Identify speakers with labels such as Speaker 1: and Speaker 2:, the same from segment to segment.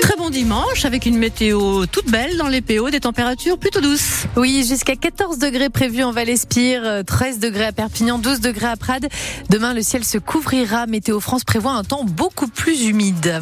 Speaker 1: Très bon dimanche avec une météo toute belle dans les PO, des températures plutôt douces.
Speaker 2: Oui, jusqu'à 14 degrés prévus en Val-Espire, 13 degrés à Perpignan, 12 degrés à Prades. Demain, le ciel se couvrira. Météo France prévoit un temps beaucoup plus humide.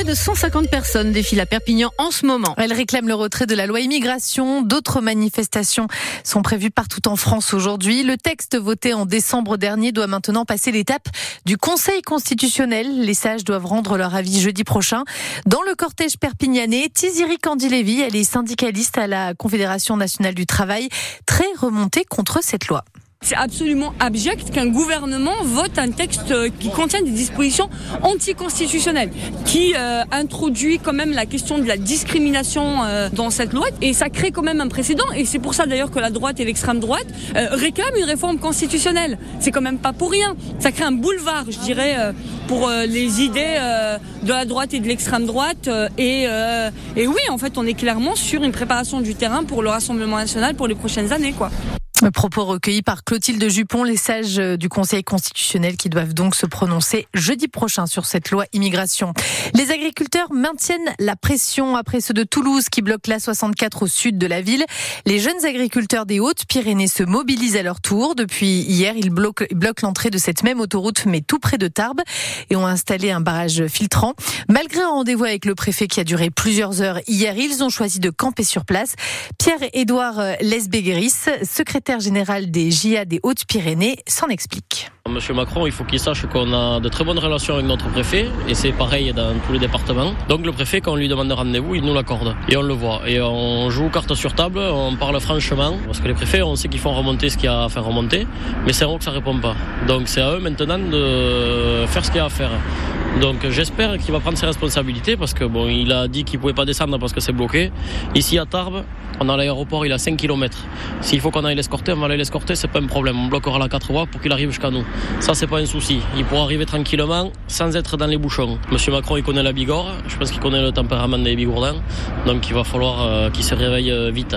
Speaker 1: Près de 150 personnes défilent à Perpignan en ce moment.
Speaker 2: Elles réclament le retrait de la loi immigration. D'autres manifestations sont prévues partout en France aujourd'hui. Le texte voté en décembre dernier doit maintenant passer l'étape du Conseil constitutionnel. Les sages doivent rendre leur avis jeudi prochain. Dans le cortège perpignanais, Tiziri Candilevi, elle est syndicaliste à la Confédération nationale du travail, très remontée contre cette loi.
Speaker 3: C'est absolument abject qu'un gouvernement vote un texte qui contient des dispositions anticonstitutionnelles, qui euh, introduit quand même la question de la discrimination euh, dans cette loi, et ça crée quand même un précédent, et c'est pour ça d'ailleurs que la droite et l'extrême droite euh, réclament une réforme constitutionnelle. C'est quand même pas pour rien. Ça crée un boulevard, je dirais, euh, pour euh, les idées euh, de la droite et de l'extrême droite, et, et oui, en fait, on est clairement sur une préparation du terrain pour le Rassemblement national pour les prochaines années, quoi.
Speaker 2: Propos recueillis par Clotilde Jupon, les sages du Conseil constitutionnel qui doivent donc se prononcer jeudi prochain sur cette loi immigration. Les agriculteurs maintiennent la pression après ceux de Toulouse qui bloquent la 64 au sud de la ville. Les jeunes agriculteurs des Hautes-Pyrénées se mobilisent à leur tour. Depuis hier, ils bloquent, l'entrée de cette même autoroute, mais tout près de Tarbes, et ont installé un barrage filtrant. Malgré un rendez-vous avec le préfet qui a duré plusieurs heures hier, ils ont choisi de camper sur place. Pierre-Édouard Lesbéguéris, secrétaire général des JA des Hautes-Pyrénées, s'en explique.
Speaker 4: Monsieur Macron, il faut qu'il sache qu'on a de très bonnes relations avec notre préfet, et c'est pareil dans tous les départements. Donc le préfet, quand on lui demande rendez-vous, il nous l'accorde, et on le voit. Et on joue carte sur table, on parle franchement, parce que les préfets, on sait qu'ils font remonter ce qu'il y a à faire remonter, mais c'est eux que ça répond pas. Donc c'est à eux maintenant de faire ce qu'il y a à faire. Donc j'espère qu'il va prendre ses responsabilités, parce que bon, il a dit qu'il pouvait pas descendre parce que c'est bloqué. Ici à Tarbes, on a l'aéroport, il a 5 km. S'il faut qu'on aille l'escorter, on va aller l'escorter, c'est pas un problème. On bloquera la 4 voies pour qu'il arrive jusqu'à nous. Ça, c'est pas un souci. Il pourra arriver tranquillement sans être dans les bouchons. Monsieur Macron, il connaît la Bigorre. Je pense qu'il connaît le tempérament des Bigourdins. Donc, il va falloir euh, qu'il se réveille euh, vite.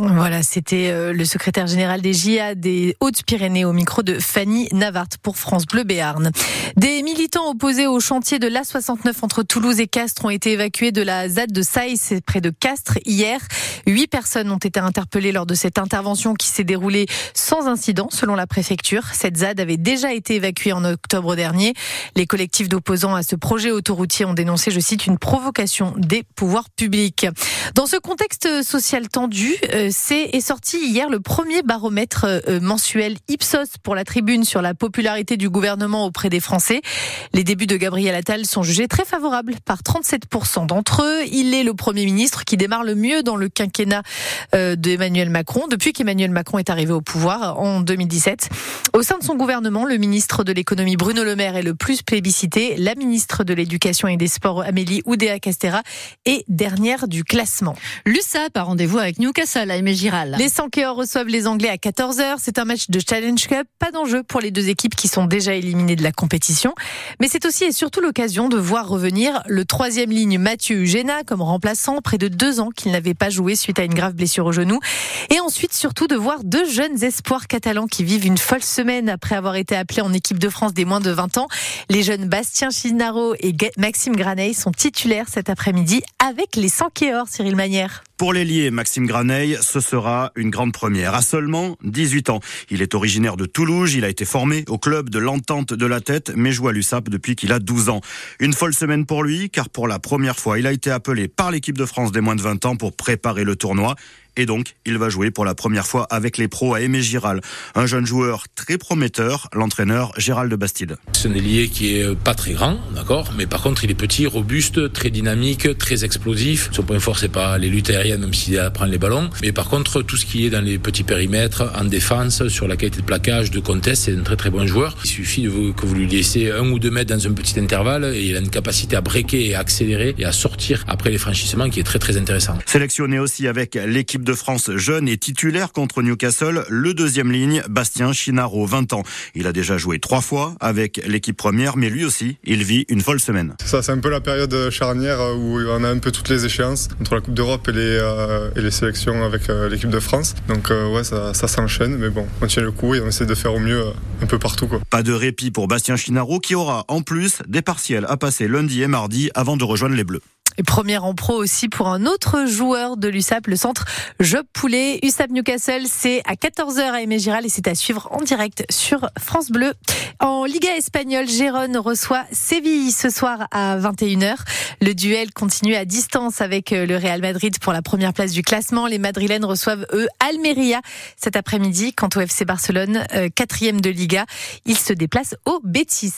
Speaker 2: Voilà, c'était euh, le secrétaire général des JA des Hautes-Pyrénées au micro de Fanny Navart pour France Bleu Béarn. Des militants opposés au chantier de l'A69 entre Toulouse et Castres ont été évacués de la ZAD de Saïs près de Castres hier. Huit personnes ont été interpellées lors de cette intervention qui s'est déroulée sans incident selon la préfecture. Cette ZAD avait déjà été évacuée en octobre dernier. Les collectifs d'opposants à ce projet autoroutier ont dénoncé, je cite, une provocation des pouvoirs publics. Dans ce contexte social tendu, c'est est sorti hier le premier baromètre euh, mensuel Ipsos pour la tribune sur la popularité du gouvernement auprès des Français. Les débuts de Gabriel Attal sont jugés très favorables par 37% d'entre eux. Il est le premier ministre qui démarre le mieux dans le quinquennat euh, d'Emmanuel Macron depuis qu'Emmanuel Macron est arrivé au pouvoir en 2017. Au sein de son gouvernement, le ministre de l'économie Bruno Le Maire est le plus plébiscité. La ministre de l'éducation et des sports Amélie Oudéa Castera est dernière du classement.
Speaker 1: L'USAP a rendez-vous avec Newcastle
Speaker 2: Les Sankéors reçoivent les Anglais à 14h. C'est un match de Challenge Cup. Pas d'enjeu pour les deux équipes qui sont déjà éliminées de la compétition. Mais c'est aussi et surtout l'occasion de voir revenir le troisième ligne Mathieu Eugena comme remplaçant. Près de deux ans qu'il n'avait pas joué suite à une grave blessure au genou. Et ensuite surtout de voir deux jeunes espoirs catalans qui vivent une folle semaine après avoir été appelés en équipe de France des moins de 20 ans. Les jeunes Bastien Chinaro et Maxime Graneil sont titulaires cet après-midi avec les Sankéors, Cyril Manière.
Speaker 5: Pour l'ailier Maxime Graneil, ce sera une grande première. À seulement 18 ans, il est originaire de Toulouse, il a été formé au club de l'entente de la tête, mais joue à l'USAP depuis qu'il a 12 ans. Une folle semaine pour lui, car pour la première fois, il a été appelé par l'équipe de France des moins de 20 ans pour préparer le tournoi. Et donc, il va jouer pour la première fois avec les pros à Aimé Giral. Un jeune joueur très prometteur, l'entraîneur Gérald de Bastide.
Speaker 6: C'est un ailier qui est pas très grand, d'accord, mais par contre, il est petit, robuste, très dynamique, très explosif. Son point fort, c'est pas les luttes aériennes, même s'il prendre les ballons. Mais par contre, tout ce qui est dans les petits périmètres, en défense, sur la qualité de plaquage, de contest, c'est un très très bon joueur. Il suffit de vous, que vous lui laissez un ou deux mètres dans un petit intervalle et il a une capacité à breaker et à accélérer et à sortir après les franchissements qui est très très intéressant.
Speaker 5: Sélectionné aussi avec l'équipe l'équipe de France jeune et titulaire contre Newcastle, le deuxième ligne, Bastien Chinaro, 20 ans. Il a déjà joué trois fois avec l'équipe première, mais lui aussi, il vit une folle semaine.
Speaker 7: Ça, c'est un peu la période charnière où on a un peu toutes les échéances entre la Coupe d'Europe et les, euh, et les sélections avec euh, l'équipe de France. Donc euh, ouais, ça, ça s'enchaîne, mais bon, on tient le coup et on essaie de faire au mieux un peu partout. Quoi.
Speaker 5: Pas de répit pour Bastien Chinaro qui aura en plus des partiels à passer lundi et mardi avant de rejoindre les Bleus.
Speaker 2: Et première en pro aussi pour un autre joueur de l'USAP, le centre Job Poulet. USAP Newcastle, c'est à 14h à Aimé Giral et c'est à suivre en direct sur France Bleu. En Liga espagnole, Gérone reçoit Séville ce soir à 21h. Le duel continue à distance avec le Real Madrid pour la première place du classement. Les Madrilènes reçoivent eux Almeria cet après-midi. Quant au FC Barcelone, euh, quatrième de Liga, il se déplace au Betis.